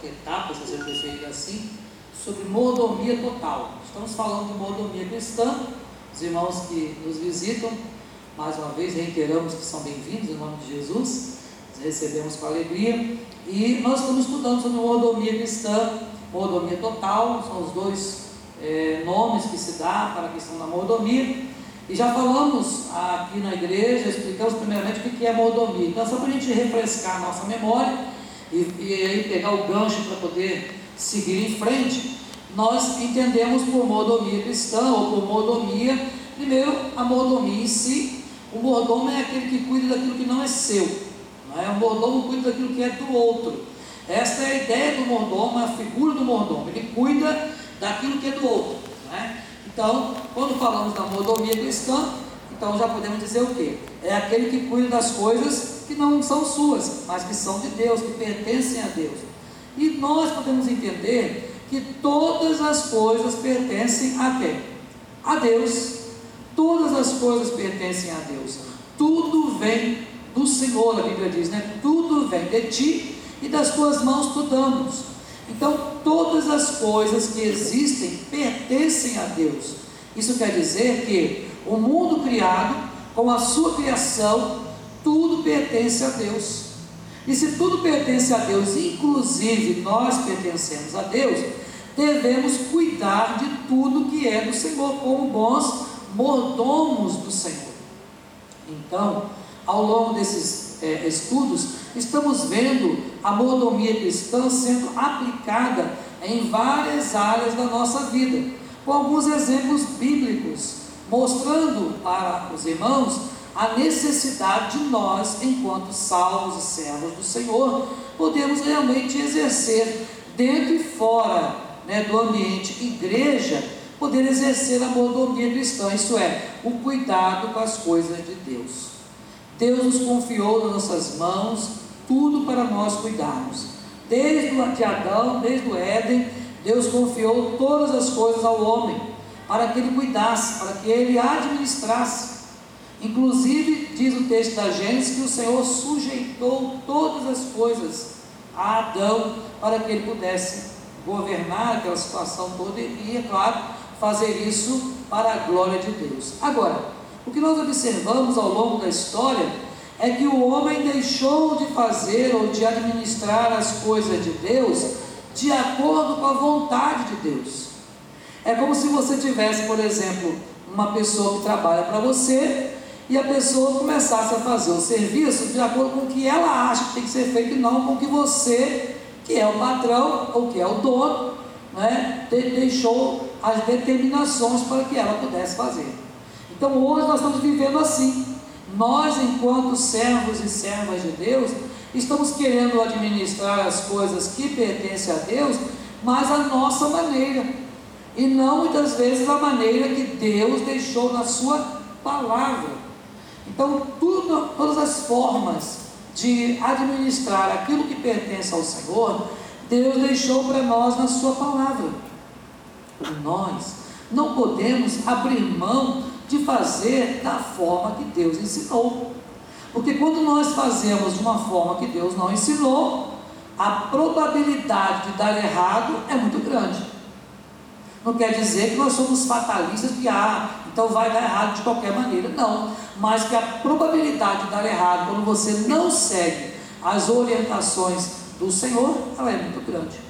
outra etapa, se você preferir assim, sobre mordomia total. Estamos falando de mordomia cristã, os irmãos que nos visitam, mais uma vez reiteramos que são bem-vindos em nome de Jesus, recebemos com alegria, e nós estamos estudando sobre mordomia cristã, mordomia total, são os dois é, nomes que se dá para a questão da mordomia, e já falamos aqui na igreja, explicamos primeiramente o que é mordomia. Então, só para a gente refrescar a nossa memória e, e aí pegar o gancho para poder seguir em frente, nós entendemos por mordomia cristã ou por mordomia, primeiro a mordomia em si. O mordomo é aquele que cuida daquilo que não é seu, não é? o mordomo cuida daquilo que é do outro. Esta é a ideia do mordomo, a figura do mordomo, ele cuida daquilo que é do outro. Não é? Então, quando falamos da mordomia cristã, então já podemos dizer o quê? É aquele que cuida das coisas que não são suas, mas que são de Deus, que pertencem a Deus. E nós podemos entender que todas as coisas pertencem a quem? A Deus. Todas as coisas pertencem a Deus. Tudo vem do Senhor, a Bíblia diz, né? Tudo vem de ti e das tuas mãos tu damos. Então, todas as coisas que existem pertencem a Deus. Isso quer dizer que o mundo criado, com a sua criação, tudo pertence a Deus. E se tudo pertence a Deus, inclusive nós pertencemos a Deus, devemos cuidar de tudo que é do Senhor, como bons mordomos do Senhor. Então, ao longo desses é, estudos, estamos vendo a mordomia cristã sendo aplicada em várias áreas da nossa vida, com alguns exemplos bíblicos, mostrando para os irmãos a necessidade de nós, enquanto salvos e servos do Senhor, podermos realmente exercer dentro e fora né, do ambiente igreja, poder exercer a mordomia cristã, isto é, o cuidado com as coisas de Deus. Deus nos confiou nas nossas mãos tudo para nós cuidarmos. Desde o de Adão, desde o Éden, Deus confiou todas as coisas ao homem, para que ele cuidasse, para que ele administrasse. Inclusive, diz o texto da Gênesis que o Senhor sujeitou todas as coisas a Adão, para que ele pudesse governar aquela situação toda e, é claro, fazer isso para a glória de Deus. Agora, o que nós observamos ao longo da história é que o homem deixou de fazer ou de administrar as coisas de Deus de acordo com a vontade de Deus. É como se você tivesse, por exemplo, uma pessoa que trabalha para você e a pessoa começasse a fazer o serviço de acordo com o que ela acha que tem que ser feito e não com o que você, que é o patrão ou que é o dono, né, deixou as determinações para que ela pudesse fazer. Então hoje nós estamos vivendo assim. Nós, enquanto servos e servas de Deus, estamos querendo administrar as coisas que pertencem a Deus, mas a nossa maneira, e não muitas vezes a maneira que Deus deixou na Sua palavra. Então, tudo, todas as formas de administrar aquilo que pertence ao Senhor, Deus deixou para nós na Sua palavra. Nós não podemos abrir mão de fazer da forma que Deus ensinou. Porque quando nós fazemos de uma forma que Deus não ensinou, a probabilidade de dar errado é muito grande. Não quer dizer que nós somos fatalistas que ah, então vai dar errado de qualquer maneira. Não. Mas que a probabilidade de dar errado quando você não segue as orientações do Senhor, ela é muito grande.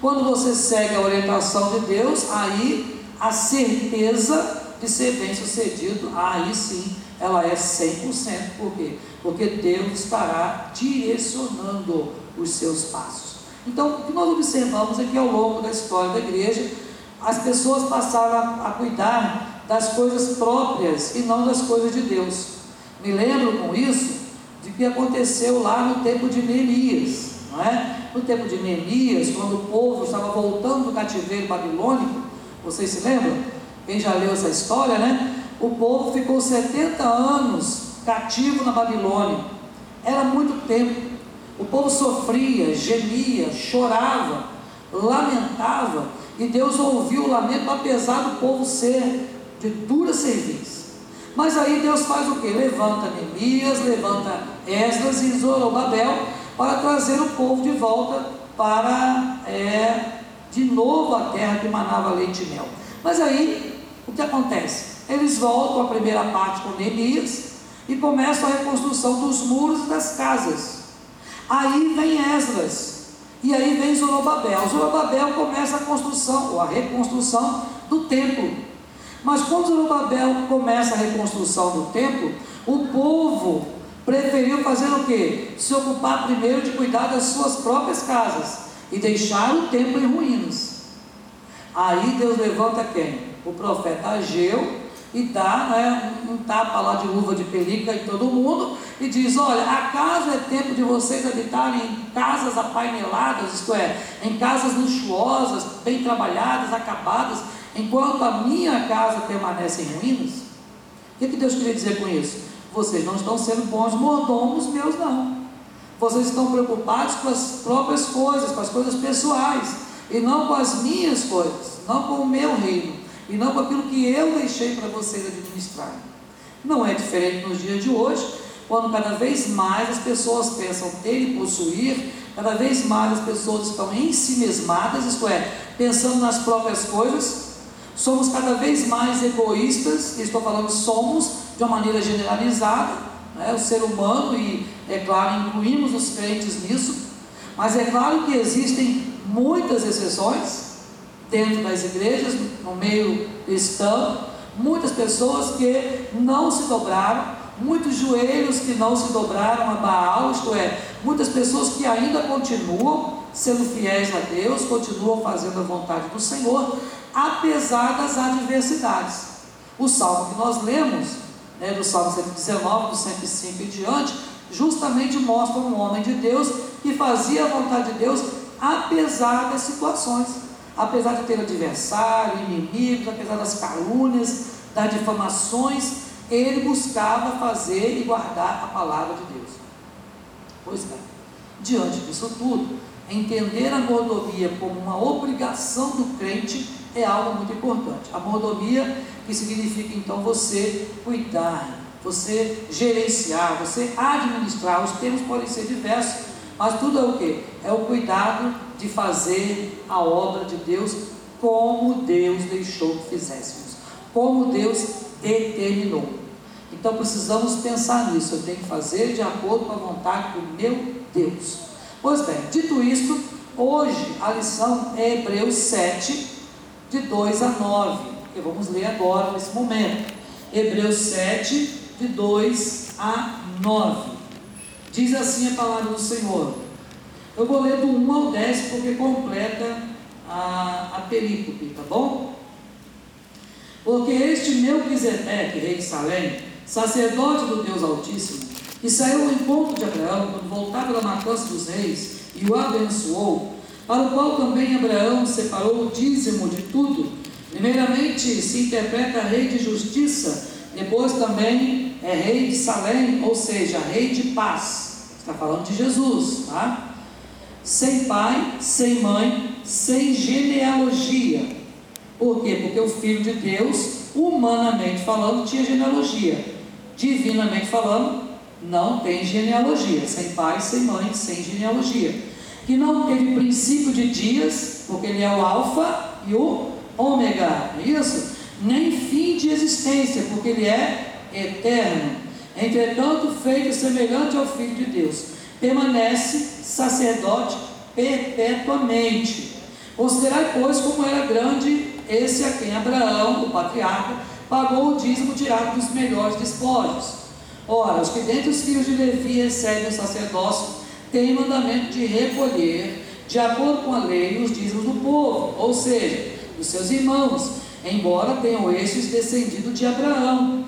Quando você segue a orientação de Deus, aí a certeza de ser bem sucedido, aí sim ela é 100%. Por quê? Porque Deus estará direcionando os seus passos. Então, o que nós observamos é que ao longo da história da igreja, as pessoas passaram a, cuidar das coisas próprias e não das coisas de Deus. Me lembro com isso de que aconteceu lá no tempo de Neemias, não é? No tempo de Neemias, quando o povo estava voltando do cativeiro babilônico, vocês se lembram? Quem já leu essa história, né? O povo ficou 70 anos cativo na Babilônia. Era muito tempo. O povo sofria, gemia, chorava, lamentava, e Deus ouviu o lamento, apesar do povo ser de dura serviço. Mas aí Deus faz o que? Levanta Neemias, levanta Esdras e Zorobabel para trazer o povo de volta para é, de novo a terra que manava leite e mel. Mas aí, o que acontece? Eles voltam à primeira parte com Neemias e começam a reconstrução dos muros e das casas. Aí vem Esdras, e aí vem Zorobabel. Zorobabel começa a construção, ou a reconstrução do templo. Mas quando Zorobabel começa a reconstrução do templo, o povo preferiu fazer o quê? Se ocupar primeiro de cuidar das suas próprias casas e deixar o templo em ruínas. Aí Deus levanta quem? O profeta Ageu e dá né, um, tapa lá de luva de pelica em todo mundo e diz: Olha, acaso é tempo de vocês habitarem em casas apaineladas, isto é, em casas luxuosas, bem trabalhadas, acabadas, enquanto a minha casa permanece em ruínas? O que, que Deus queria dizer com isso? Vocês não estão sendo bons mordomos meus, não. Vocês estão preocupados com as próprias coisas, com as coisas pessoais, e não com as minhas coisas, não com o meu reino e não com aquilo que eu deixei para vocês administrar. Não é diferente nos dias de hoje, quando cada vez mais as pessoas pensam ter e possuir, cada vez mais as pessoas estão em si mesmadas, isto é, pensando nas próprias coisas, somos cada vez mais egoístas, estou falando somos de uma maneira generalizada, né, o ser humano, e é claro, incluímos os crentes nisso, mas é claro que existem muitas exceções, dentro das igrejas, no meio cristão, muitas pessoas que não se dobraram, muitos joelhos que não se dobraram a Baal, isto é, muitas pessoas que ainda continuam sendo fiéis a Deus, continuam fazendo a vontade do Senhor, apesar das adversidades. O salmo que nós lemos, né, do Salmo 119, do 105 e diante, justamente mostra um homem de Deus que fazia a vontade de Deus apesar das situações apesar de ter adversário, inimigos, apesar das calúnias, das difamações, ele buscava fazer e guardar a palavra de Deus. Pois bem, diante disso tudo, entender a mordomia como uma obrigação do crente é algo muito importante. A mordomia que significa então você cuidar, você gerenciar, você administrar, os termos podem ser diversos, mas tudo é o que? É o cuidado de fazer a obra de Deus como Deus deixou que fizéssemos, como Deus determinou. Então precisamos pensar nisso. Eu tenho que fazer de acordo com a vontade do meu Deus. Pois bem, dito isto, hoje a lição é Hebreus 7, de 2 a 9, que vamos ler agora nesse momento. Hebreus 7, de 2 a 9. Diz assim a palavra do Senhor. Eu vou ler do 1 ao 10 porque completa a, a perícope, tá bom? Porque este Melquisedeque, rei de Salém, sacerdote do Deus Altíssimo, que saiu ao encontro de Abraão quando voltava da matança dos reis e o abençoou, para o qual também Abraão separou o dízimo de tudo, primeiramente se interpreta rei de justiça, depois também é rei de Salém, ou seja, rei de paz. Está falando de Jesus, tá? sem pai, sem mãe, sem genealogia. Por quê? Porque o Filho de Deus, humanamente falando, tinha genealogia. Divinamente falando, não tem genealogia. Sem pai, sem mãe, sem genealogia. Que não teve princípio de dias, porque ele é o Alfa e o Ômega. É isso? Nem fim de existência, porque ele é eterno. Entretanto, feito semelhante ao Filho de Deus permanece sacerdote perpetuamente. Considerai, pois, como era grande esse a quem Abraão, o patriarca, pagou o dízimo tirado dos melhores despojos. Ora, os que dentre os filhos de Levi recebem o sacerdócio têm mandamento de recolher, de acordo com a lei, os dízimos do povo, ou seja, dos seus irmãos, embora tenham estes descendido de Abraão.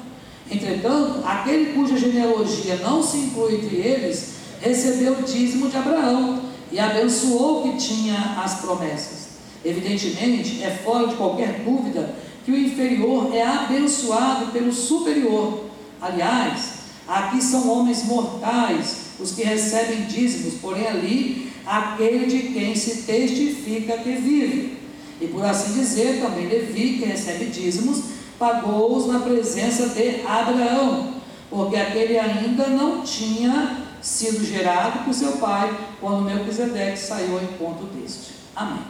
Entretanto, aquele cuja genealogia não se inclui entre eles, recebeu o dízimo de Abraão e abençoou que tinha as promessas. Evidentemente, é fora de qualquer dúvida que o inferior é abençoado pelo superior. Aliás, aqui são homens mortais os que recebem dízimos, porém ali aquele de quem se testifica que vive. E por assim dizer, também Levi, que recebe dízimos, pagou-os na presença de Abraão, porque aquele ainda não tinha sido gerado por seu pai, quando Melquisedeque saiu ao encontro deste. Amém.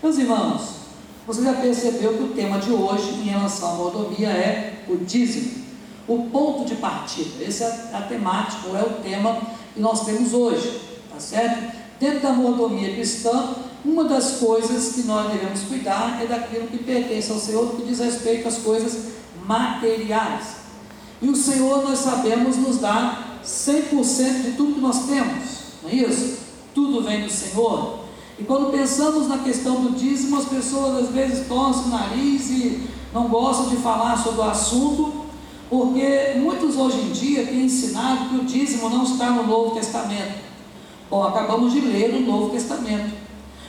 Meus irmãos, você já percebeu que o tema de hoje em relação à mordomia é o dízimo, o ponto de partida. Esse é a temática, ou é o tema que nós temos hoje, tá certo? Dentro da mordomia cristã, uma das coisas que nós devemos cuidar é daquilo que pertence ao Senhor, que diz respeito às coisas materiais. E o Senhor, nós sabemos, nos dá 100% de tudo que nós temos, não é isso? Tudo vem do Senhor. E quando pensamos na questão do dízimo, as pessoas às vezes torcem o nariz e não gostam de falar sobre o assunto, porque muitos hoje em dia têm ensinado que o dízimo não está no Novo Testamento. Bom, acabamos de ler no Novo Testamento.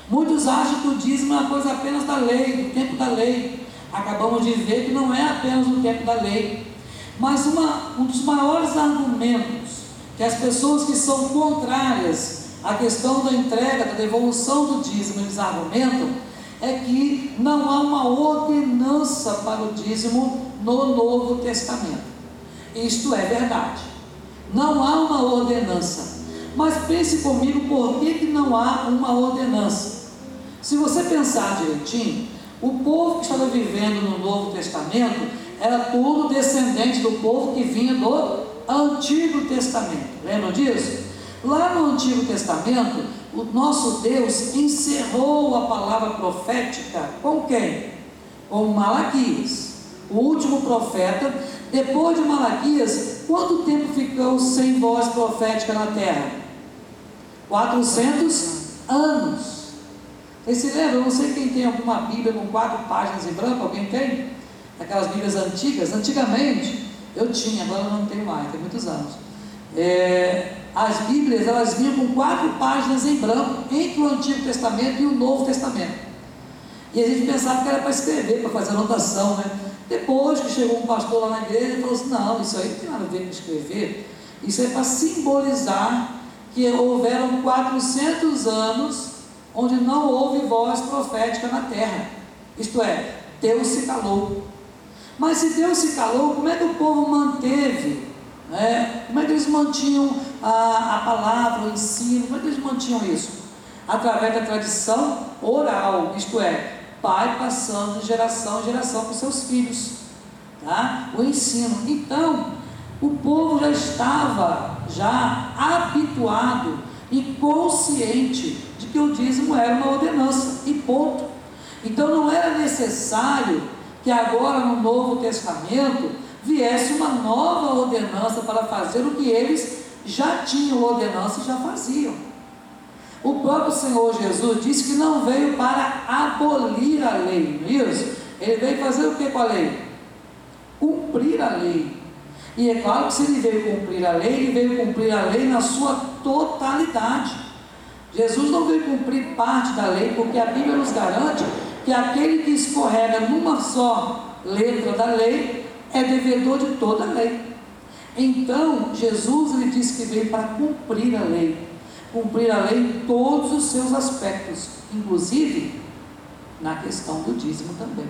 Muitos acham que o dízimo é uma coisa apenas da lei, do tempo da lei. Acabamos de ver que não é apenas do tempo da lei. Mas uma, um dos maiores argumentos que as pessoas que são contrárias à questão da entrega, da devolução do dízimo, eles argumentam, é que não há uma ordenança para o dízimo no Novo Testamento. Isto é verdade. Não há uma ordenança. Mas pense comigo por que, que não há uma ordenança. Se você pensar direitinho, o povo que estava vivendo no Novo Testamento era tudo descendente do povo que vinha do Antigo Testamento. Lembram disso? Lá no Antigo Testamento, o nosso Deus encerrou a palavra profética com quem? Com Malaquias, o último profeta. Depois de Malaquias, quanto tempo ficou sem voz profética na terra? 400 anos. Vocês se? Eu não sei quem tem alguma Bíblia com quatro páginas em branco. Alguém tem? Aquelas Bíblias antigas. Antigamente, eu tinha, agora eu não tenho mais, tem muitos anos. É, as Bíblias, elas vinham com quatro páginas em branco, entre o Antigo Testamento e o Novo Testamento. E a gente pensava que era para escrever, para fazer anotação, né? Depois que chegou um pastor lá na igreja, ele falou assim, não, isso aí não tem nada a ver com escrever, isso é para simbolizar que houveram 400 anos onde não houve voz profética na terra. Isto é, Deus se calou. Mas se Deus se calou, como é que o povo manteve? Né? Como é que eles mantinham a, a palavra, o ensino? Como é que eles mantinham isso? Através da tradição oral, isto é, pai passando de geração em geração para os seus filhos. Tá? O ensino. Então, o povo já estava já habituado e consciente de que o dízimo era uma ordenança, e ponto. Então não era necessário que agora no Novo Testamento viesse uma nova ordenança para fazer o que eles já tinham ordenança e já faziam. O próprio Senhor Jesus disse que não veio para abolir a lei, não é isso? Ele veio fazer o que com a lei? Cumprir a lei. E é claro que se ele veio cumprir a lei, ele veio cumprir a lei na sua totalidade. Jesus não veio cumprir parte da lei, porque a Bíblia nos garante que aquele que escorrega numa só letra da lei é devedor de toda a lei. Então, Jesus ele disse que veio para cumprir a lei, cumprir a lei em todos os seus aspectos, inclusive na questão do dízimo também.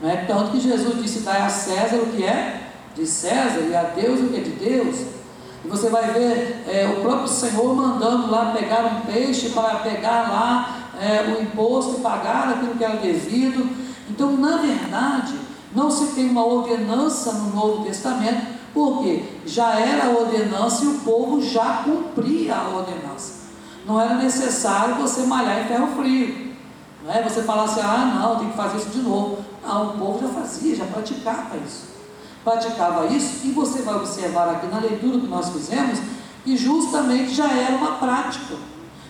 Não é tanto que Jesus disse: dai a César o que é de César e a Deus o que é de Deus. E você vai ver é, o próprio Senhor mandando lá pegar um peixe para pegar lá é, o imposto e pagar aquilo que era devido. Então, na verdade, não se tem uma ordenança no Novo Testamento, porque já era a ordenança e o povo já cumpria a ordenança. Não era necessário você malhar em ferro frio. Não é você falar assim, ah não, tem que fazer isso de novo. Não, o povo já fazia, já praticava isso. Praticava isso, e você vai observar aqui na leitura que nós fizemos, que justamente já era uma prática.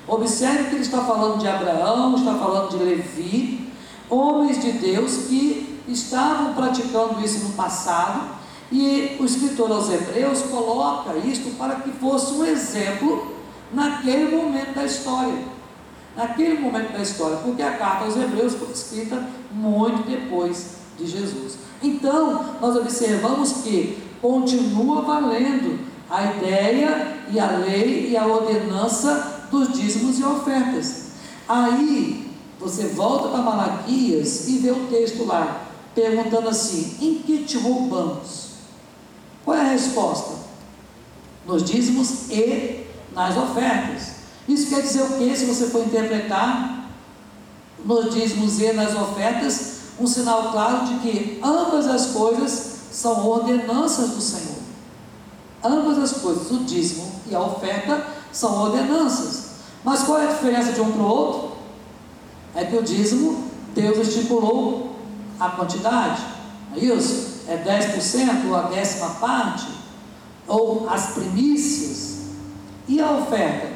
Observe que ele está falando de Abraão, está falando de Levi, homens de Deus que estavam praticando isso no passado, e o escritor aos Hebreus coloca isto para que fosse um exemplo naquele momento da história. Naquele momento da história, porque a carta aos Hebreus foi escrita muito depois de Jesus. Então, nós observamos que continua valendo a ideia e a lei e a ordenança dos dízimos e ofertas. Aí você volta para Malaquias e vê o texto lá, perguntando assim: em que te roubamos? Qual é a resposta? Nos dízimos e nas ofertas. Isso quer dizer o que se você for interpretar? nos dízimos e nas ofertas, um sinal claro de que ambas as coisas são ordenanças do Senhor. Ambas as coisas, o dízimo e a oferta, são ordenanças. Mas qual é a diferença de um para o outro? É que o dízimo, Deus estipulou a quantidade, não é isso? É 10% ou a décima parte, ou as primícias. E a oferta?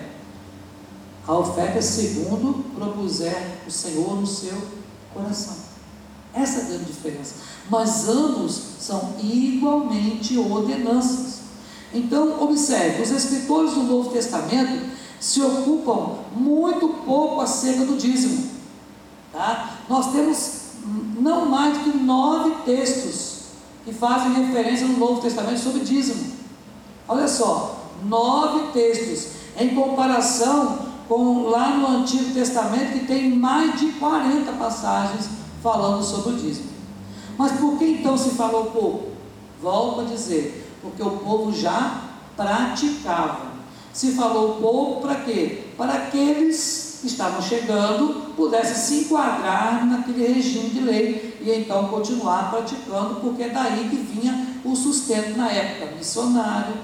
A oferta é segundo propuser o Senhor no seu coração. Essa é a grande diferença. Mas ambos são igualmente ordenanças. Então, observe: os escritores do Novo Testamento se ocupam muito pouco acerca do dízimo. Tá? Nós temos não mais que nove textos que fazem referência no Novo Testamento sobre dízimo. Olha só, nove textos em comparação com lá no Antigo Testamento que tem mais de 40 passagens falando sobre o dízimo. Mas por que então se falou pouco? Volto a dizer, porque o povo já praticava. Se falou pouco para quê? Para aqueles que estavam chegando pudessem se enquadrar naquele regime de lei e então continuar praticando, porque é daí que vinha o sustento na época missionário.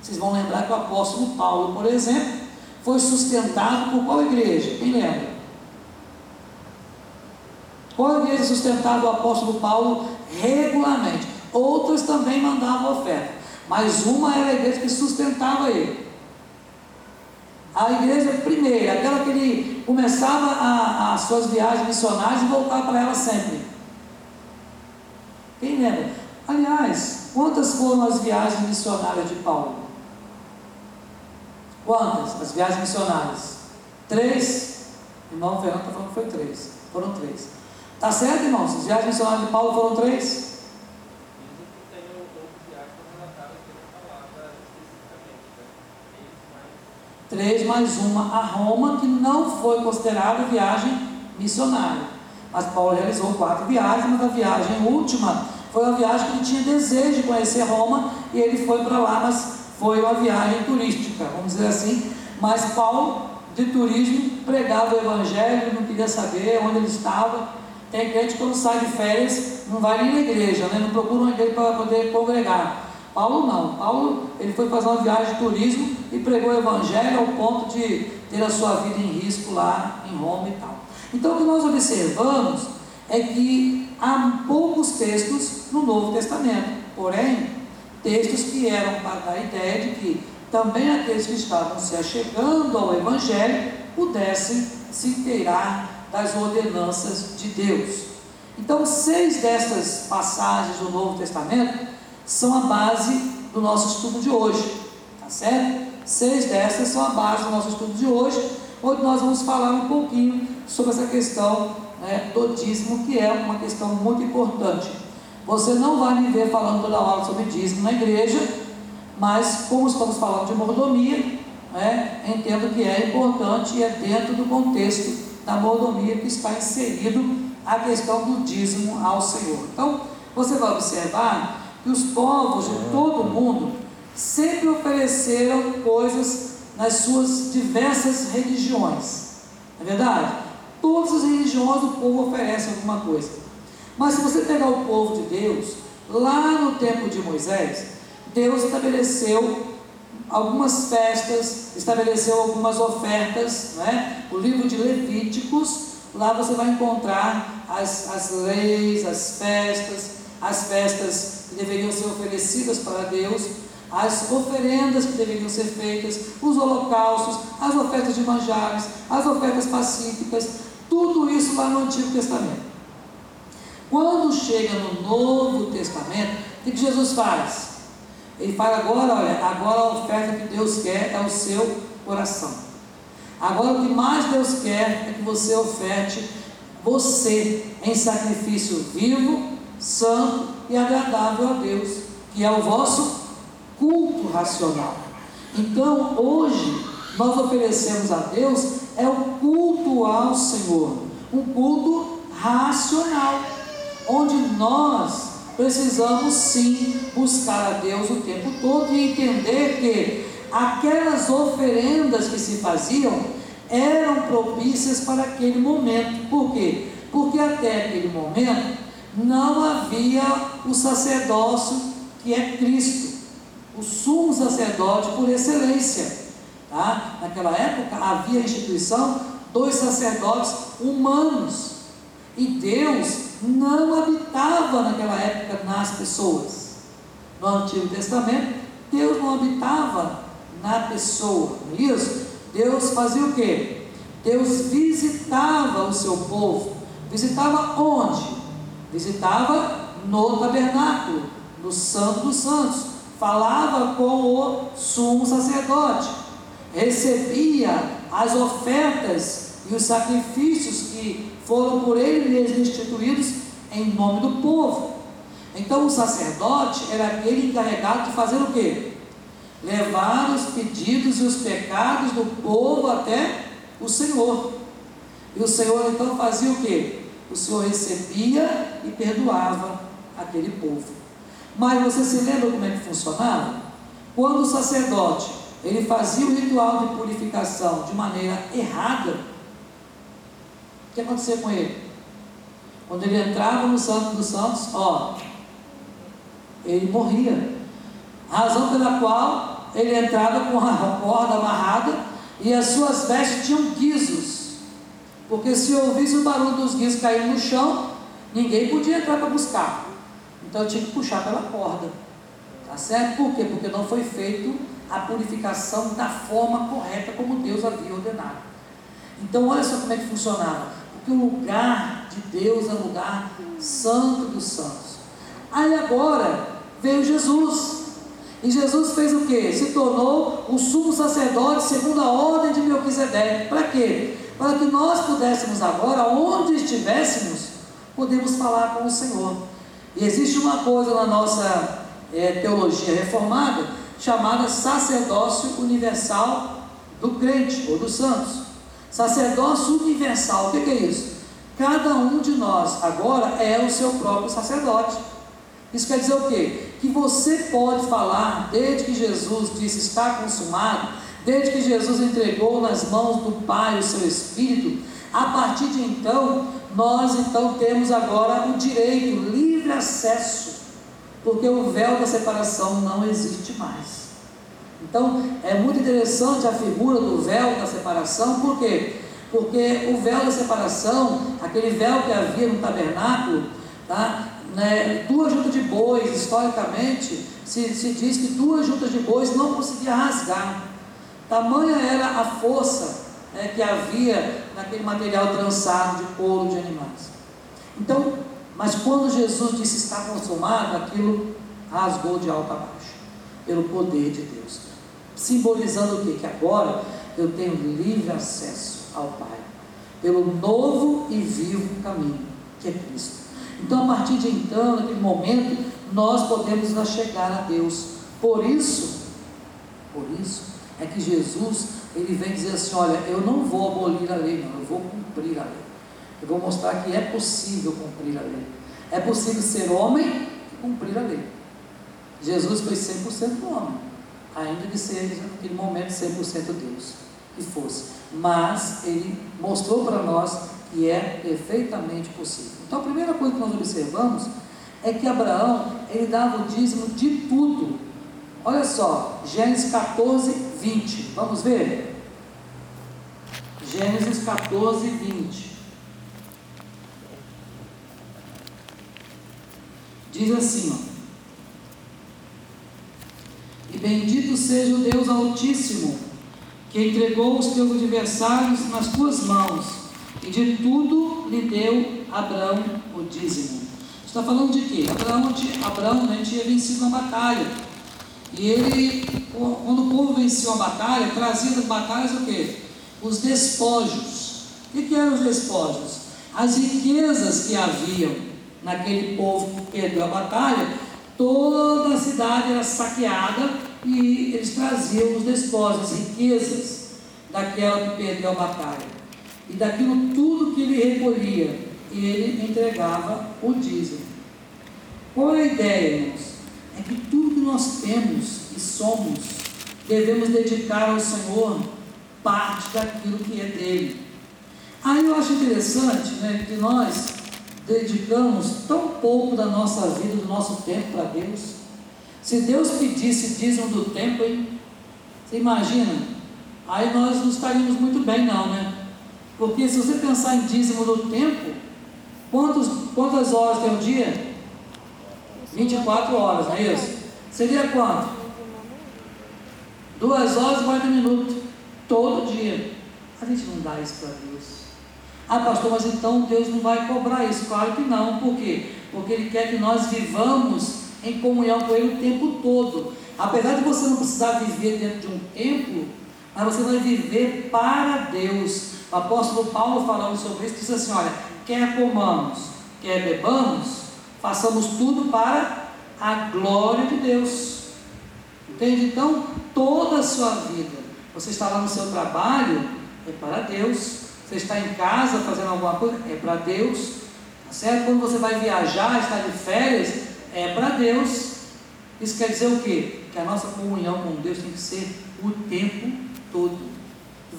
Vocês vão lembrar que o apóstolo Paulo, por exemplo, foi sustentado por qual igreja? Quem lembra? Qual igreja sustentava o apóstolo Paulo regularmente? Outras também mandavam oferta, mas uma era a igreja que sustentava ele. A igreja primeira, aquela que ele começava as suas viagens missionárias e voltava para ela sempre. Quem lembra? Aliás, quantas foram as viagens missionárias de Paulo? Quantas? As viagens missionárias? Três? O irmão Fernando está falando que foi três. Foram três. Tá certo, irmãos? As viagens missionárias de Paulo foram três? Três mais uma a Roma, que não foi considerada viagem missionária. Mas Paulo realizou quatro viagens, mas a viagem última foi a viagem que ele tinha desejo de conhecer Roma e ele foi para lá, mas foi uma viagem turística, vamos dizer assim. Mas Paulo, de turismo, pregava o evangelho, não queria saber onde ele estava. Tem crente que quando sai de férias não vai nem na igreja, né? não procura uma igreja para poder congregar. Paulo não. Paulo ele foi fazer uma viagem de turismo e pregou o evangelho ao ponto de ter a sua vida em risco lá em Roma e tal. Então o que nós observamos é que há poucos textos no Novo Testamento, porém, textos que eram para dar a ideia de que também aqueles que estavam se achegando ao Evangelho pudessem se inteirar das ordenanças de Deus. Então, seis dessas passagens do Novo Testamento são a base do nosso estudo de hoje, tá certo? Seis dessas são a base do nosso estudo de hoje, onde nós vamos falar um pouquinho sobre essa questão né, do dízimo, que é uma questão muito importante. Você não vai me ver falando toda hora sobre dízimo na igreja, mas como estamos falando de mordomia, né, entendo que é importante e é dentro do contexto da mordomia que está inserido a questão do dízimo ao Senhor. Então, você vai observar que os povos de todo o mundo sempre ofereceram coisas nas suas diversas religiões. Não é verdade? Todas as religiões o povo oferece alguma coisa. Mas se você pegar o povo de Deus, lá no tempo de Moisés, Deus estabeleceu algumas festas, estabeleceu algumas ofertas, né? o livro de Levíticos, lá você vai encontrar as, as leis, as festas, as festas que deveriam ser oferecidas para Deus, as oferendas que deveriam ser feitas, os holocaustos, as ofertas de manjares, as ofertas pacíficas, tudo isso lá no Antigo Testamento. Quando chega no Novo Testamento, o que Jesus faz? Ele fala agora, olha, agora a oferta que Deus quer é o seu coração. Agora o que mais Deus quer é que você oferte você em sacrifício vivo, santo e agradável a Deus, que é o vosso culto racional. Então, hoje, nós oferecemos a Deus é o culto ao Senhor, um culto racional, onde nós precisamos sim buscar a Deus o tempo todo e entender que aquelas oferendas que se faziam eram propícias para aquele momento. Por quê? Porque até aquele momento não havia o sacerdócio que é Cristo, o sumo sacerdote por excelência. Tá? Naquela época havia a instituição dos sacerdotes humanos e Deus não habitava naquela época nas pessoas. No Antigo Testamento, Deus não habitava na pessoa, não é isso? Deus fazia o quê? Deus visitava o seu povo. Visitava onde? Visitava no tabernáculo, no Santo dos Santos. Falava com o sumo sacerdote. Recebia as ofertas e os sacrifícios que foram por ele mesmo instituídos em nome do povo. Então o sacerdote era aquele encarregado de fazer o quê? Levar os pedidos e os pecados do povo até o Senhor. E o Senhor então fazia o quê? O Senhor recebia e perdoava aquele povo. Mas você se lembra como é que funcionava? Quando o sacerdote ele fazia o ritual de purificação de maneira errada, que acontecia com ele? Quando ele entrava no Santo dos Santos, ó, ele morria. Razão pela qual ele entrava com a corda amarrada e as suas vestes tinham guizos. Porque se ouvisse o barulho dos guizos caindo no chão, ninguém podia entrar para buscar. Então tinha que puxar pela corda. Tá certo? Por quê? Porque não foi feito a purificação da forma correta como Deus havia ordenado. Então olha só como é que funcionava. Porque o lugar de Deus é o lugar santo dos santos. Aí agora veio Jesus. E Jesus fez o que? Se tornou o sumo sacerdote segundo a ordem de Melquisedeque. Para quê? Para que nós pudéssemos agora, onde estivéssemos, podemos falar com o Senhor. E existe uma coisa na nossa é, teologia reformada chamada sacerdócio universal do crente ou dos santos. Sacerdócio universal, o que é isso? Cada um de nós agora é o seu próprio sacerdote. Isso quer dizer o quê? Que você pode falar, desde que Jesus disse está consumado, desde que Jesus entregou nas mãos do Pai o seu Espírito, a partir de então, nós então temos agora o direito, livre acesso, porque o véu da separação não existe mais. Então, é muito interessante a figura do véu da separação, por quê? Porque o véu da separação, aquele véu que havia no tabernáculo, tá? né, duas juntas de bois, historicamente, se, se diz que duas juntas de bois não conseguia rasgar. Tamanha era a força né, que havia naquele material trançado de couro de animais. Então, mas quando Jesus disse está consumado, aquilo rasgou de alto a baixo, pelo poder de Deus. Simbolizando o quê? Que agora eu tenho livre acesso ao Pai, pelo novo e vivo caminho, que é Cristo. Então, a partir de então, naquele momento, nós podemos chegar a Deus. Por isso, por isso, é que Jesus, ele vem dizer assim, olha, eu não vou abolir a lei, não, eu vou cumprir a lei. Eu vou mostrar que é possível cumprir a lei. É possível ser homem e cumprir a lei. Jesus foi 100% homem, ainda que seja naquele momento 100% Deus, que fosse. Mas ele mostrou para nós que é perfeitamente possível. Então a primeira coisa que nós observamos é que Abraão, ele dava o dízimo de tudo. Olha só, Gênesis 14, 20. Vamos ver? Gênesis 14, 20. Diz assim, ó. E bendito seja o Deus Altíssimo, que entregou os teus adversários nas tuas mãos e de tudo lhe deu Abraão o dízimo. Está falando de quê? Abraão, Abraão né, tinha vencido uma batalha. E ele, quando o povo venceu a batalha, trazia das batalhas o quê? Os despojos. O que, que eram os despojos? As riquezas que haviam naquele povo que perdeu a batalha, toda a cidade era saqueada e eles traziam os despojos, as riquezas daquela que perdeu a batalha e daquilo tudo que ele recolhia, ele entregava o dízimo. Qual é a ideia, irmãos? É que tudo que nós temos e somos, devemos dedicar ao Senhor parte daquilo que é dele. Aí eu acho interessante né, que nós dedicamos tão pouco da nossa vida, do nosso tempo para Deus. Se Deus pedisse dízimo do tempo, hein? Você imagina? Aí nós não estaríamos muito bem, não, né? Porque se você pensar em dízimo do tempo, quantos, quantas horas tem um dia? 24 horas, não é isso? Seria quanto? Duas horas e 40 minutos. Todo dia. A gente não dá isso para Deus. Ah, pastor, mas então Deus não vai cobrar isso. Claro que não. Por quê? Porque Ele quer que nós vivamos em comunhão com Ele o tempo todo. Apesar de você não precisar viver dentro de um templo, mas você vai viver para Deus. O apóstolo Paulo falando sobre isso diz assim: olha, quer comamos, quer bebamos, façamos tudo para a glória de Deus. Entende? Então, toda a sua vida, você está lá no seu trabalho, é para Deus. Você está em casa fazendo alguma coisa, é para Deus. Tá certo? Quando você vai viajar, está de férias, é para Deus. Isso quer dizer o quê? Que a nossa comunhão com Deus tem que ser o tempo todo.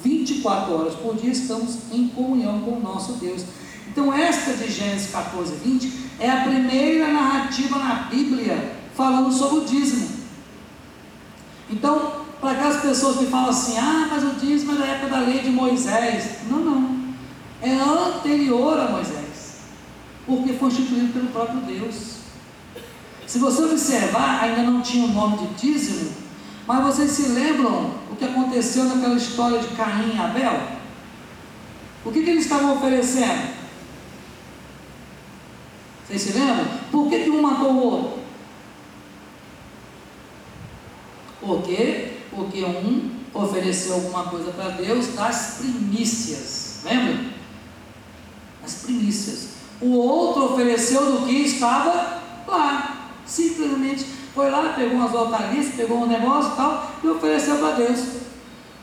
24 horas por dia estamos em comunhão com o nosso Deus. Então, esta de Gênesis 14, 20 é a primeira narrativa na Bíblia falando sobre o dízimo. Então, para aquelas pessoas que falam assim, ah, mas o dízimo é da época da lei de Moisés. Não, não. É anterior a Moisés. Porque foi instituído pelo próprio Deus. Se você observar, ainda não tinha o nome de dízimo, mas vocês se lembram o que aconteceu naquela história de Caim e Abel? O que, que eles estavam oferecendo? Vocês se lembram? Por que, que um matou o outro? Por quê? Porque um ofereceu alguma coisa para Deus das primícias. Lembra? As primícias. O outro ofereceu do que estava lá. Simplesmente foi lá, pegou umas hortaliças, pegou um negócio e tal, e ofereceu para Deus.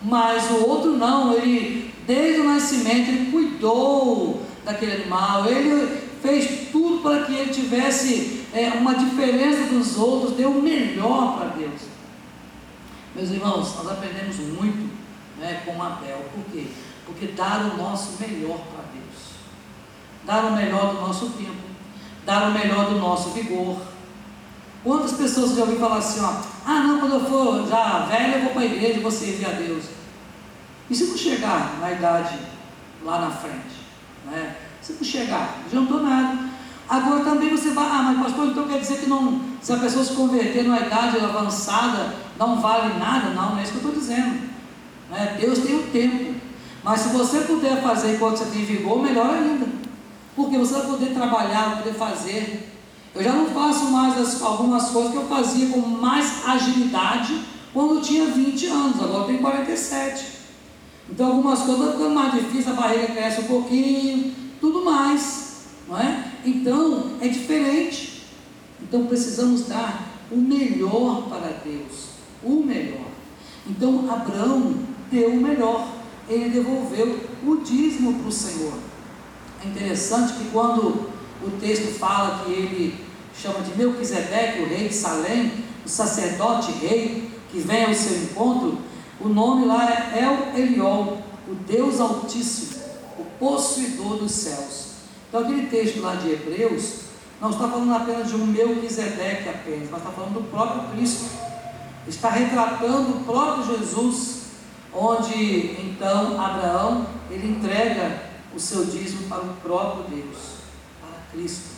Mas o outro não, ele, desde o nascimento, ele cuidou daquele animal, ele fez tudo para que ele tivesse é, uma diferença dos outros, deu o melhor para Deus. Meus irmãos, nós aprendemos muito né, com Abel. Por quê? Porque dar o nosso melhor para Deus. Dar o melhor do nosso tempo. Dar o melhor do nosso vigor. Quantas pessoas já ouviram falar assim, ó, ah não, quando eu for já velho, eu vou para a igreja e vou servir a Deus. E se não chegar na idade lá na frente? Né? Se não chegar, não adiantou nada. Agora também você vai, ah, mas pastor, então quer dizer que não, se a pessoa se converter numa idade avançada, não vale nada? Não, não é isso que eu estou dizendo. Né? Deus tem o tempo. Mas se você puder fazer enquanto você tem vigor, melhor ainda. Porque você vai poder trabalhar, vai poder fazer. Eu já não faço mais as, algumas coisas que eu fazia com mais agilidade quando eu tinha 20 anos, agora eu tenho 47. Então algumas coisas ficando mais difíceis, a barriga cresce um pouquinho, tudo mais, não é? Então é diferente. Então precisamos dar o melhor para Deus, o melhor. Então Abraão deu o melhor, ele devolveu o dízimo para o Senhor. É interessante que quando o texto fala que ele chama de Melquisedeque, o rei de Salém, o sacerdote rei que vem ao seu encontro, o nome lá é El Eliol, o Deus Altíssimo possuidor dos céus. Então, aquele texto lá de Hebreus, não está falando apenas de um Melquisedeque apenas, mas está falando do próprio Cristo. Está retratando o próprio Jesus, onde então Abraão ele entrega o seu dízimo para o próprio Deus, para Cristo,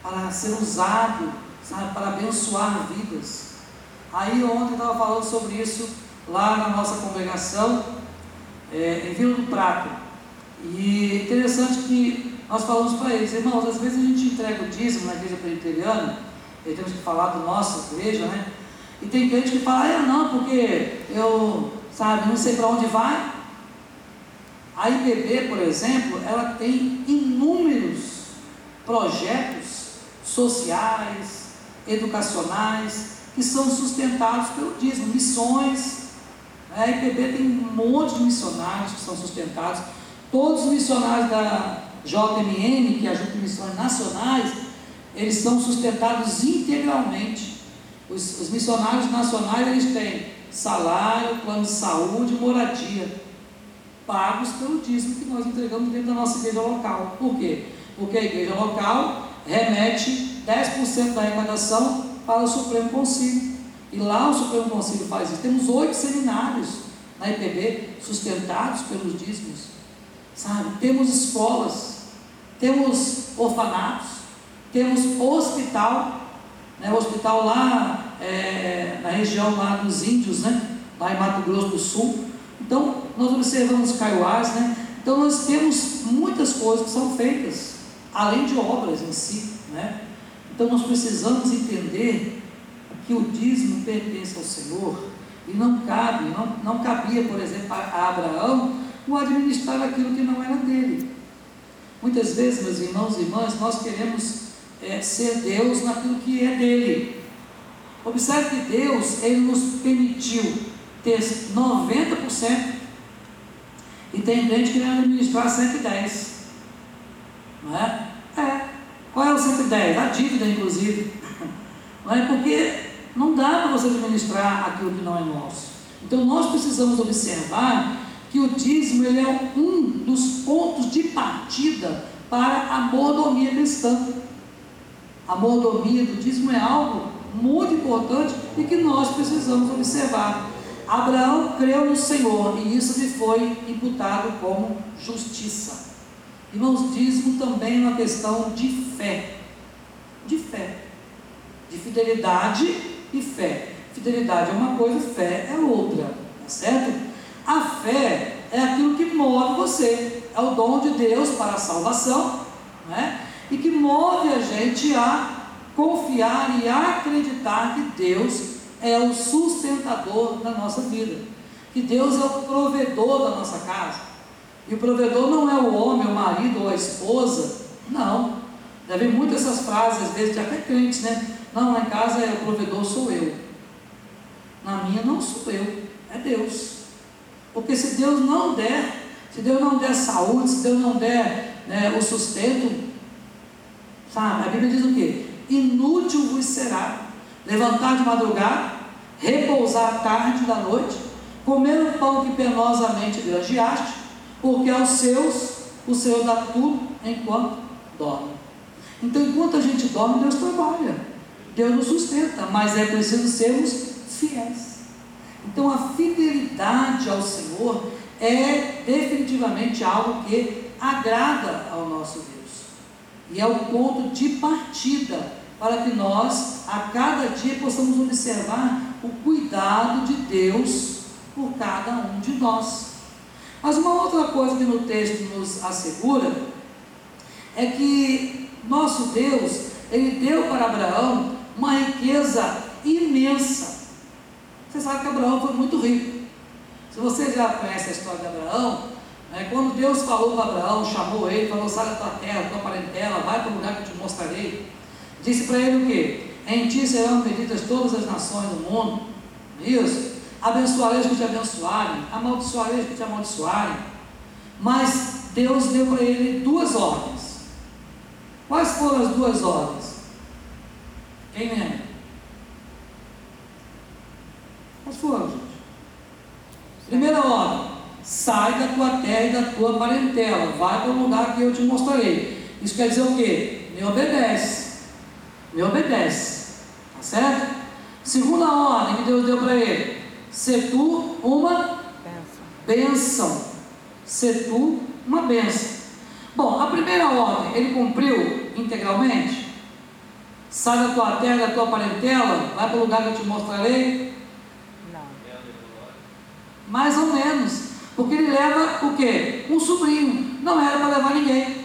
para ser usado, sabe, para abençoar vidas. Aí ontem estava falando sobre isso lá na nossa congregação, é, em Vila do Prato. E interessante que nós falamos para eles, irmãos, às vezes a gente entrega o dízimo na igreja presbiteriana, e temos que falar do nossa igreja, né? E tem gente que fala, ah, não, porque eu, sabe, não sei para onde vai. A IBB, por exemplo, ela tem inúmeros projetos sociais, educacionais, que são sustentados pelo dízimo, missões. A IBB tem um monte de missionários que são sustentados Todos os missionários da JMN, que é a Junta de Missões Nacionais, eles são sustentados integralmente. Os, os missionários nacionais eles têm salário, plano de saúde, moradia. pagos pelo dízimo que nós entregamos dentro da nossa igreja local. Por quê? Porque a igreja local remete 10% da arrecadação para o Supremo Conselho. E lá o Supremo Conselho faz isso. Temos oito seminários na IPB sustentados pelos dízimos. Sabe? Temos escolas, temos orfanatos, temos hospital, né? hospital lá é, na região lá dos índios, né? lá em Mato Grosso do Sul. Então, nós observamos Caiuás, né? Então, nós temos muitas coisas que são feitas, além de obras em si, né? Então, nós precisamos entender que o dízimo pertence ao Senhor e não cabe, não, não cabia, por exemplo, a Abraão o administrar aquilo que não era dele. Muitas vezes, meus irmãos e irmãs, nós queremos é, ser Deus naquilo que é dele. Observe que Deus, Ele nos permitiu ter 90% e tem gente querendo administrar 110. Não é? É. Qual é o 110? A dívida, inclusive. Não é? Porque não dá para você administrar aquilo que não é nosso. Então nós precisamos observar que o dízimo ele é um dos pontos de partida para a mordomia cristã. A mordomia do dízimo é algo muito importante e que nós precisamos observar. Abraão creu no Senhor e isso lhe foi imputado como justiça. Irmãos, dízimo também é uma questão de fé. De fé. De fidelidade e fé. Fidelidade é uma coisa, fé é outra. Tá certo? A fé é aquilo que move você. É o dom de Deus para a salvação. Né? E que move a gente a confiar e acreditar que Deus é o sustentador da nossa vida, que Deus é o provedor da nossa casa. E o provedor não é o homem, o marido ou a esposa, não. Deve muito essas frases, às vezes, de até crentes, né? Não, lá em casa é o provedor sou eu. Na minha não sou eu, é Deus. Porque se Deus não der, se Deus não der saúde, se Deus não der né, o sustento, sabe? A Bíblia diz o quê? Inútil vos será levantar de madrugada, repousar tarde da noite, comer o pão que penosamente granjeaste, porque aos seus o Senhor dá tudo enquanto dorme. Então, enquanto a gente dorme, Deus trabalha, Deus nos sustenta, mas é preciso sermos fiéis. Então, a fidelidade ao Senhor é definitivamente algo que agrada ao nosso Deus, e é o ponto de partida para que nós, a cada dia, possamos observar o cuidado de Deus por cada um de nós. Mas uma outra coisa que no texto nos assegura é que nosso Deus, ele deu para Abraão uma riqueza imensa. Você sabe que Abraão foi muito rico. Se você já conhece a história de Abraão, né, quando Deus falou para Abraão, chamou ele, falou: sai da tua terra, tua parentela, vai para o lugar que eu te mostrarei. Disse para ele o quê? Em ti serão benditas todas as nações do mundo. Isso. Abençoarei os que te abençoarem, amaldiçoarei os que te amaldiçoarem. Mas Deus deu para ele duas ordens. Quais foram as duas ordens? Quem lembra? Foram, gente? Primeira ordem: sai da tua terra e da tua parentela, vai para o lugar que eu te mostrarei. Isso quer dizer o quê? Me obedece me obedece. Tá certo? Segunda ordem que Deus deu para ele: ser tu uma bênção. Ser tu uma bênção. Bom, a primeira ordem ele cumpriu integralmente? Sai da tua terra, da tua parentela, vai para o lugar que eu te mostrarei? Mais ou menos. Porque ele leva o quê? Um sobrinho. Não era para levar ninguém.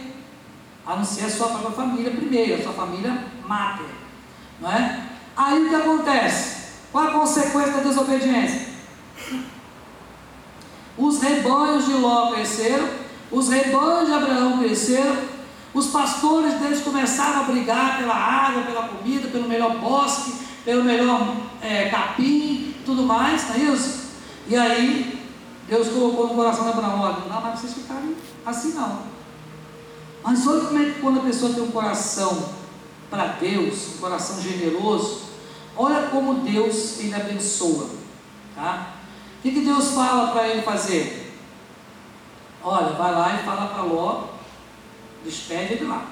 A não ser a sua própria família primeiro, a sua família mater. Não é? Aí o que acontece? Qual a consequência da desobediência? Os rebanhos de Ló cresceram, os rebanhos de Abraão cresceram, os pastores deles começaram a brigar pela água, pela comida, pelo melhor bosque, pelo melhor é, capim, tudo mais, não é isso? E aí, Deus colocou no coração de Abraão: olha, não dá mais vocês ficarem assim não. Mas olha como é que quando a pessoa tem um coração para Deus, um coração generoso, olha como Deus ele abençoa. Tá? O que, que Deus fala para ele fazer? Olha, vai lá e fala para Ló, despede ele lá.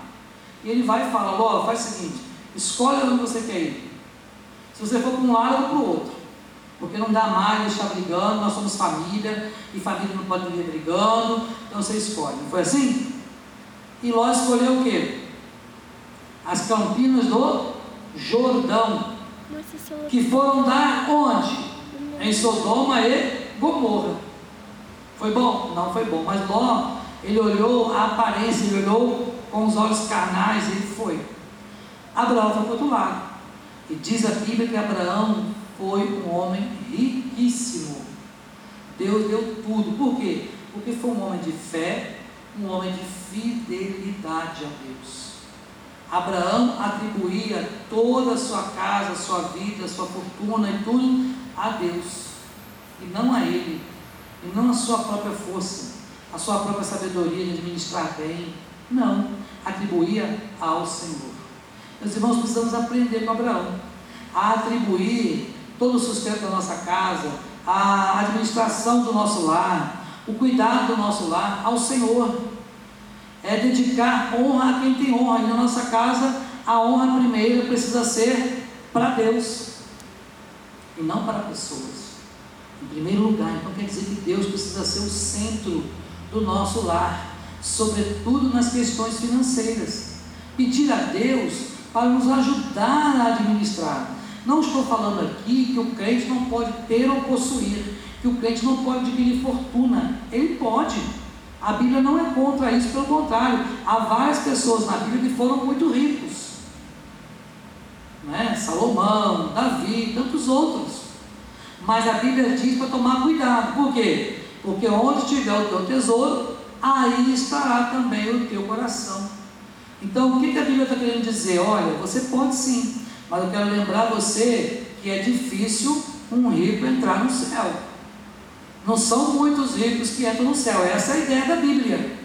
E ele vai e fala, Ló, faz o seguinte, escolhe onde você quer ir. Se você for para um lado, ou para o outro. Porque não dá mais deixar brigando, nós somos família, e família não pode viver brigando, então você escolhe. Não foi assim? E Ló escolheu o quê? As campinas do Jordão, que foram dar onde? Em Sodoma e Gomorra. Foi bom? Não foi bom, mas Ló, ele olhou a aparência, ele olhou com os olhos carnais, ele foi. Abraão foi para o outro lado. E diz a Bíblia que Abraão foi um homem riquíssimo. Deus deu tudo. Por quê? Porque foi um homem de fé, um homem de fidelidade a Deus. Abraão atribuía toda a sua casa, sua vida, sua fortuna e tudo a Deus, e não a ele, e não a sua própria força, a sua própria sabedoria de administrar bem. Não, atribuía ao Senhor. Meus irmãos, precisamos aprender com Abraão a atribuir todo o sustento da nossa casa, a administração do nosso lar, o cuidado do nosso lar ao Senhor. É dedicar honra a quem tem honra. E na nossa casa, a honra primeira precisa ser para Deus e não para pessoas. Em primeiro lugar, então quer dizer que Deus precisa ser o centro do nosso lar, sobretudo nas questões financeiras. Pedir a Deus para nos ajudar a administrar. Não estou falando aqui que o crente não pode ter ou possuir, que o crente não pode adquirir fortuna. Ele pode. A Bíblia não é contra isso, pelo contrário. Há várias pessoas na Bíblia que foram muito ricos. Né? Salomão, Davi, tantos outros. Mas a Bíblia diz para tomar cuidado. Por quê? Porque onde estiver o teu tesouro, aí estará também o teu coração. Então, o que a Bíblia está querendo dizer? Olha, você pode sim, mas eu quero lembrar você que é difícil um rico entrar no céu. Não são muitos ricos que entram no céu. Essa é a ideia da Bíblia.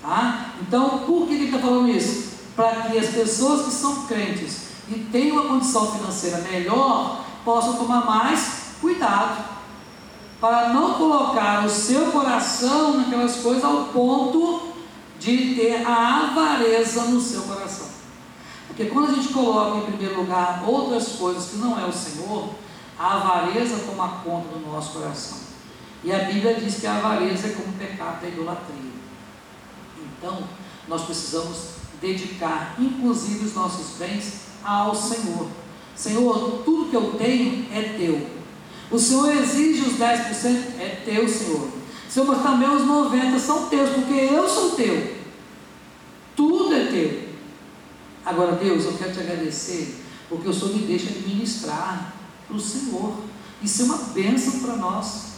Tá? Então, por que ele está falando isso? Para que as pessoas que são crentes e têm uma condição financeira melhor possam tomar mais cuidado. Para não colocar o seu coração naquelas coisas ao ponto de ter a avareza no seu coração. Porque quando a gente coloca em primeiro lugar outras coisas que não é o Senhor, a avareza toma conta do nosso coração. E a Bíblia diz que a avareza é como pecado da idolatria. Então, nós precisamos dedicar, inclusive, os nossos bens ao Senhor. Senhor, tudo que eu tenho é teu. O Senhor exige os 10%, é teu, Senhor. Senhor, mas também os 90% são teus, porque eu sou teu. Tudo é teu. Agora, Deus, eu quero te agradecer, porque o Senhor me deixa administrar para o Senhor. Isso é uma bênção para nós.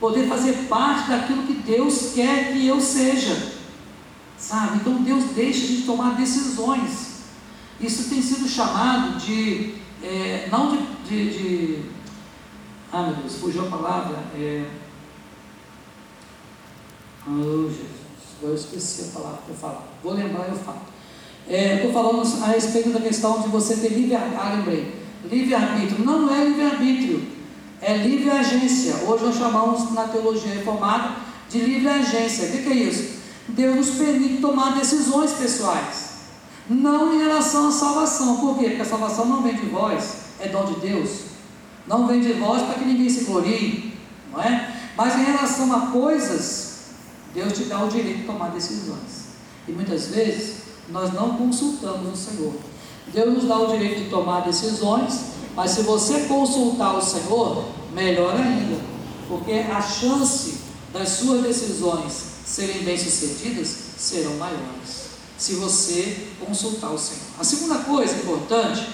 Poder fazer parte daquilo que Deus quer que eu seja. Sabe? Então Deus deixa a gente tomar decisões. Isso tem sido chamado de, é, não de, de, de, Ah meu Deus, fugiu a palavra. É, oh Jesus, eu esqueci a palavra falar. Vou lembrar e eu falo. É, Estou falando a respeito da questão de você ter livre-arbítrio. Ah. Livre-arbítrio. Não, é livre-arbítrio. É livre agência. Hoje nós chamamos na teologia reformada de livre agência. O que, que é isso? Deus nos permite tomar decisões pessoais. Não em relação à salvação. Por quê? Porque a salvação não vem de vós, é dom de Deus. Não vem de vós para que ninguém se glorie, não é? Mas em relação a coisas, Deus te dá o direito de tomar decisões. E muitas vezes nós não consultamos o Senhor. Deus nos dá o direito de tomar decisões, mas se você consultar o Senhor, melhor ainda, porque a chance das suas decisões serem bem-sucedidas serão maiores se você consultar o Senhor. A segunda coisa importante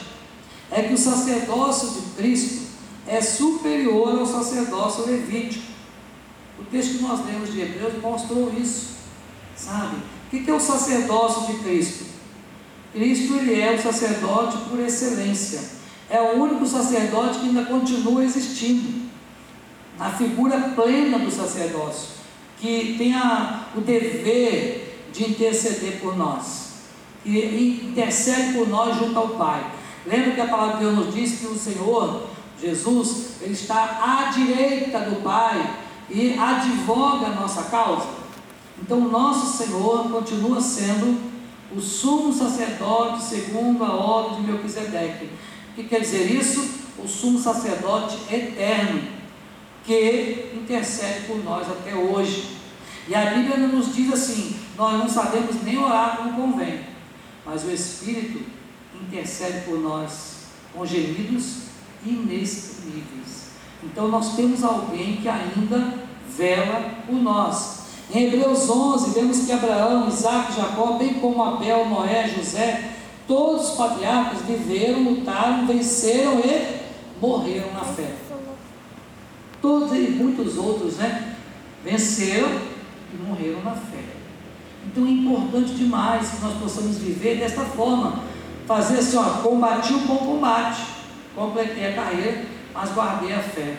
é que o sacerdócio de Cristo é superior ao sacerdócio levítico. O texto que nós lemos de Hebreus mostrou isso, sabe? O que é o sacerdócio de Cristo? Cristo ele é o sacerdote por excelência. É o único sacerdote que ainda continua existindo. Na figura plena do sacerdócio, que tem a, o dever de interceder por nós. E intercede por nós junto ao Pai. Lembra que a palavra de Deus nos diz que o Senhor, Jesus, Ele está à direita do Pai e advoga a nossa causa. Então, nosso Senhor continua sendo o sumo sacerdote segundo a ordem de Melquisedeque. O que quer dizer isso? O sumo sacerdote eterno, que intercede por nós até hoje. E a Bíblia nos diz assim: nós não sabemos nem orar como convém, mas o Espírito intercede por nós com gemidos inexprimíveis. Então nós temos alguém que ainda vela por nós. Em Hebreus 11, vemos que Abraão, Isaac, Jacó, bem como Abel, Noé, José, todos os patriarcas viveram, lutaram, venceram e morreram na fé. Todos e muitos outros, né? Venceram e morreram na fé. Então é importante demais que nós possamos viver desta forma. Fazer assim, ó, combati o bom combate, completei a carreira, mas guardei a fé.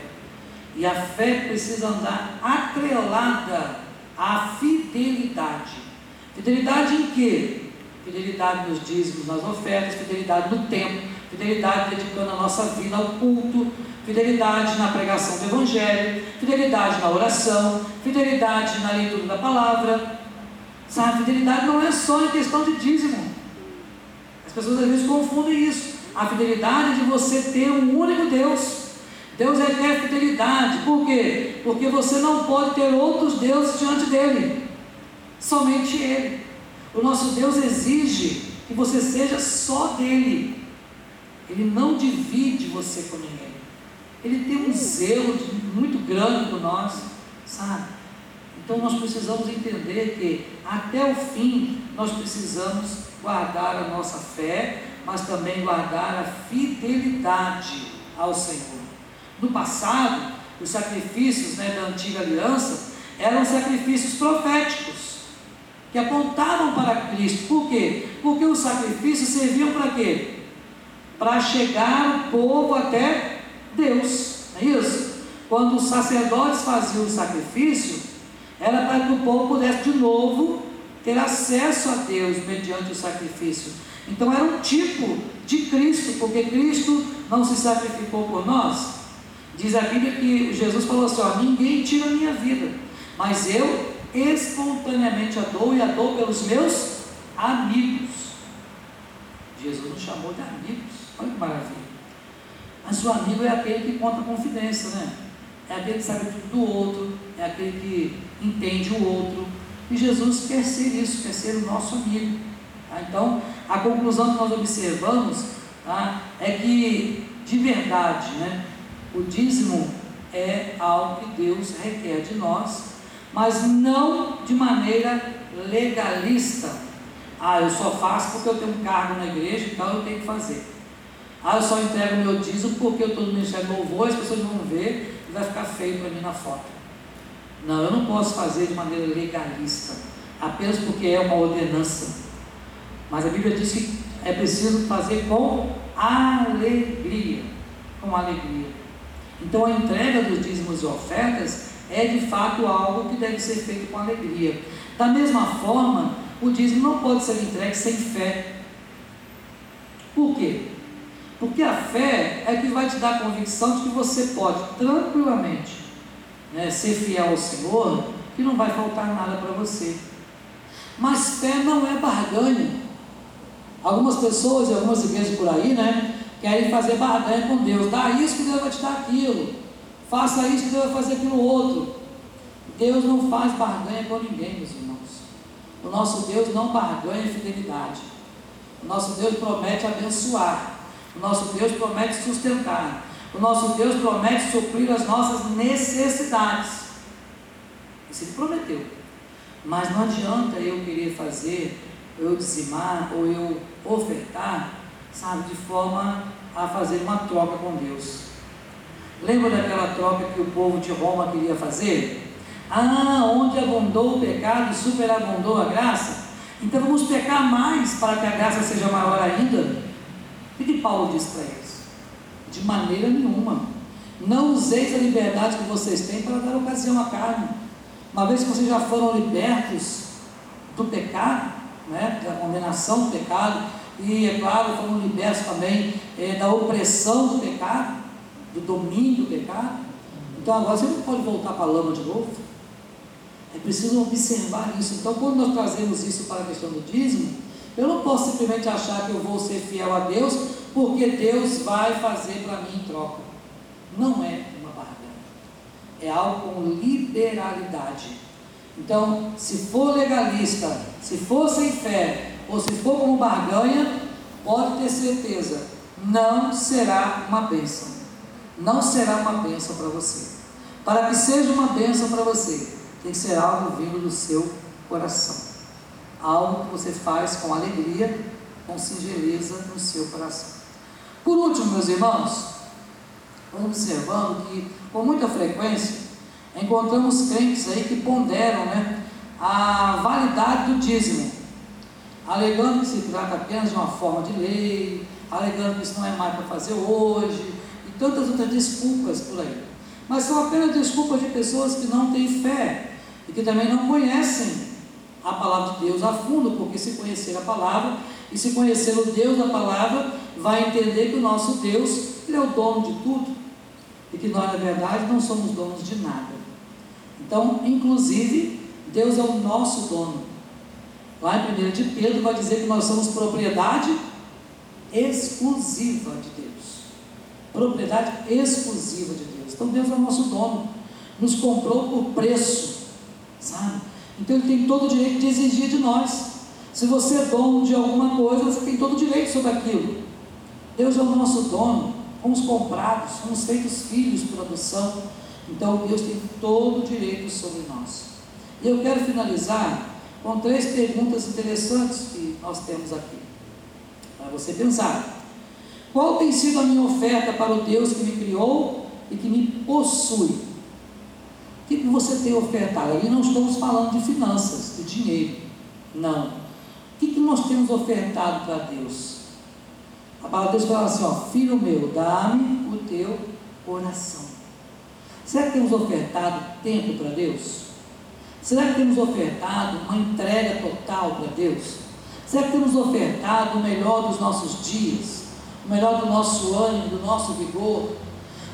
E a fé precisa andar atrelada à fidelidade. Fidelidade em quê? Fidelidade nos dízimos, nas ofertas, fidelidade no tempo, fidelidade dedicando a nossa vida ao culto, fidelidade na pregação do Evangelho, fidelidade na oração, fidelidade na leitura da palavra. Sabe, fidelidade não é só em questão de dízimo. As pessoas às vezes confundem isso. A fidelidade de você ter um único Deus. Deus requer fidelidade. Por quê? Porque você não pode ter outros deuses diante dele. Somente ele. O nosso Deus exige que você seja só dele. Ele não divide você com ninguém. Ele tem um zelo muito grande por nós, sabe? Então nós precisamos entender que até o fim nós precisamos guardar a nossa fé, mas também guardar a fidelidade ao Senhor. No passado, os sacrifícios né, da antiga aliança eram sacrifícios proféticos, que apontavam para Cristo. Por quê? Porque os sacrifícios serviam para quê? Para chegar o povo até Deus. Não é isso? Quando os sacerdotes faziam o sacrifício, era para que o povo pudesse de novo ter acesso a Deus mediante o sacrifício. Então era um tipo de Cristo, porque Cristo não se sacrificou por nós, Diz a Bíblia que Jesus falou assim: ó, ninguém tira a minha vida, mas eu espontaneamente a dou e a dou pelos meus amigos. Jesus nos chamou de amigos, olha que maravilha. Mas o amigo é aquele que conta confidência, né? É aquele que sabe tudo do outro, é aquele que entende o outro. E Jesus quer ser isso, quer ser o nosso amigo. Tá? Então, a conclusão que nós observamos tá? é que, de verdade, né? O dízimo é algo que Deus requer de nós, mas não de maneira legalista. Ah, eu só faço porque eu tenho um cargo na igreja, então eu tenho que fazer. Ah, eu só entrego meu dízimo porque eu estou no Ministério Louvor, as pessoas vão ver e vai ficar feio para mim na foto. Não, eu não posso fazer de maneira legalista, apenas porque é uma ordenança. Mas a Bíblia diz que é preciso fazer com alegria. Com alegria. Então a entrega dos dízimos e ofertas é de fato algo que deve ser feito com alegria. Da mesma forma, o dízimo não pode ser entregue sem fé. Por quê? Porque a fé é que vai te dar a convicção de que você pode tranquilamente né, ser fiel ao Senhor, que não vai faltar nada para você. Mas fé não é barganha. Algumas pessoas e algumas igrejas por aí, né, querem fazer barganha com Deus. Dá isso que Deus vai te dar aquilo. Faça isso que Deus vai fazer aquilo outro. Deus não faz barganha com ninguém, meus irmãos. O nosso Deus não barganha fidelidade. O nosso Deus promete abençoar. O nosso Deus promete sustentar. O nosso Deus promete suprir as nossas necessidades. Isso Ele prometeu. Mas não adianta eu querer fazer, eu dizimar ou eu ofertar sabe, de forma a fazer uma troca com Deus. Lembra daquela troca que o povo de Roma queria fazer? Ah, onde abundou o pecado, superabundou a graça. Então vamos pecar mais para que a graça seja maior ainda. O que Paulo diz para eles? De maneira nenhuma. Não useis a liberdade que vocês têm para dar ocasião à carne. Uma vez que vocês já foram libertos do pecado, né, da condenação do pecado, e, é claro, fomos libertos também é, da opressão do pecado, do domínio do pecado. Então agora você não pode voltar para a lama de novo. É preciso observar isso. Então, quando nós trazemos isso para a questão do dízimo, eu não posso simplesmente achar que eu vou ser fiel a Deus, porque Deus vai fazer para mim em troca. Não é uma barganha. É algo com liberalidade. Então, se for legalista, se for sem fé, ou se for como barganha, pode ter certeza, não será uma bênção. Não será uma bênção para você. Para que seja uma bênção para você, tem que ser algo vindo do seu coração. Algo que você faz com alegria, com singeleza no seu coração. Por último, meus irmãos, observando que com muita frequência encontramos crentes aí que ponderam né, a validade do dízimo, alegando que se trata apenas de uma forma de lei, alegando que isso não é mais para fazer hoje, e tantas outras desculpas por aí. Mas são apenas desculpas de pessoas que não têm fé e que também não conhecem a palavra de Deus a fundo, porque se conhecer a palavra e se conhecer o Deus da palavra, vai entender que o nosso Deus, Ele é o dono de tudo e que nós, na verdade, não somos donos de nada. Então, inclusive, Deus é o nosso dono. Lá em 1 de Pedro vai dizer que nós somos propriedade exclusiva de Deus. Propriedade exclusiva de Deus. Então Deus é o nosso dono. Nos comprou por preço. Sabe? Então ele tem todo o direito de exigir de nós. Se você é dono de alguma coisa, você tem todo o direito sobre aquilo. Deus é o nosso dono. Fomos comprados, fomos feitos filhos por adoção. Então Deus tem todo o direito sobre nós. E eu quero finalizar com três perguntas interessantes que nós temos aqui. Para você pensar. Qual tem sido a minha oferta para o Deus que me criou e que me possui? O que, você tem ofertado? Ali não estamos falando de finanças, de dinheiro. Não. O que, que nós temos ofertado para Deus? A palavra de Deus fala assim: ó, Filho meu, dá-me o teu coração. Será que temos ofertado tempo para Deus? Será que temos ofertado uma entrega total para Deus? Será que temos ofertado o melhor dos nossos dias, o melhor do nosso ânimo, do nosso vigor?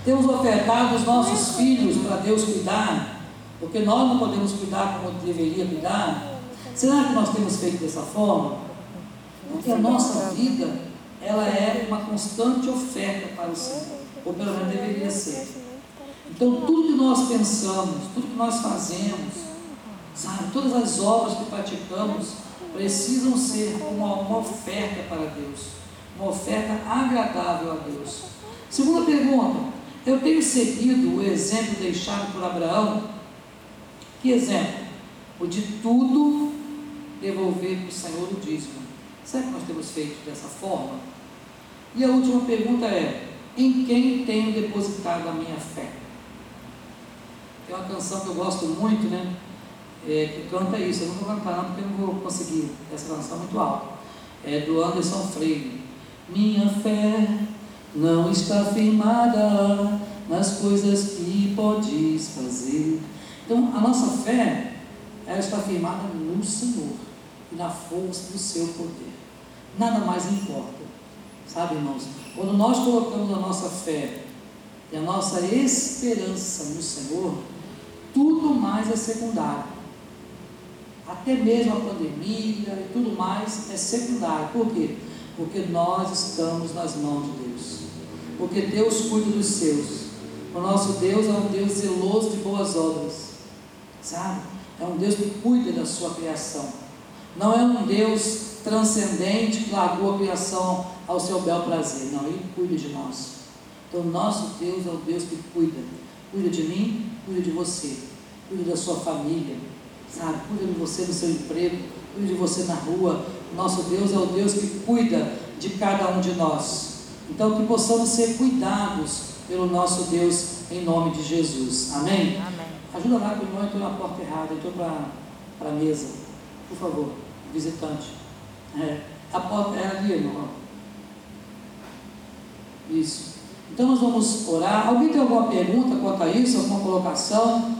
Temos ofertado os nossos filhos para Deus cuidar, porque nós não podemos cuidar como deveria cuidar? Será que nós temos feito dessa forma? Porque a nossa vida, ela é uma constante oferta para o Senhor, ou pelo menos deveria ser. Então, tudo que nós pensamos, tudo que nós fazemos, Sabe, todas as obras que praticamos precisam ser uma, uma oferta para Deus, uma oferta agradável a Deus. Segunda pergunta: eu tenho seguido o exemplo deixado por Abraão? Que exemplo? O de tudo devolver para o Senhor o dízimo. Será que nós temos feito dessa forma? E a última pergunta é: em quem tenho depositado a minha fé? Tem uma canção que eu gosto muito, né? É, canta isso. Eu não vou cantar não, porque eu não vou conseguir. Essa canção é muito alta. É do Anderson Freire. Minha fé não está firmada nas coisas que podes fazer. Então, a nossa fé, ela está firmada no Senhor e na força do seu poder. Nada mais importa. Sabe, irmãos? Quando nós colocamos a nossa fé e a nossa esperança no Senhor, tudo mais é secundário até mesmo a pandemia e tudo mais é secundário. Por quê? Porque nós estamos nas mãos de Deus. Porque Deus cuida dos seus. O nosso Deus é um Deus zeloso de boas obras. Sabe? É um Deus que cuida da sua criação. Não é um Deus transcendente que largou a criação ao seu bel prazer. Não, Ele cuida de nós. Então, nosso Deus é o Deus que cuida. Cuida de mim, cuida de você, cuida da sua família, sabe? Cuida de você no seu emprego, cuida de você na rua. Nosso Deus é o Deus que cuida de cada um de nós. Então, que possamos ser cuidados pelo nosso Deus em nome de Jesus. Amém? Amém. Ajuda lá que o irmão entrou na porta errada, entrou para a mesa. Por favor, visitante. É, a porta é ali, irmão. Isso. Então nós vamos orar. Alguém tem alguma pergunta quanto a isso? Alguma colocação?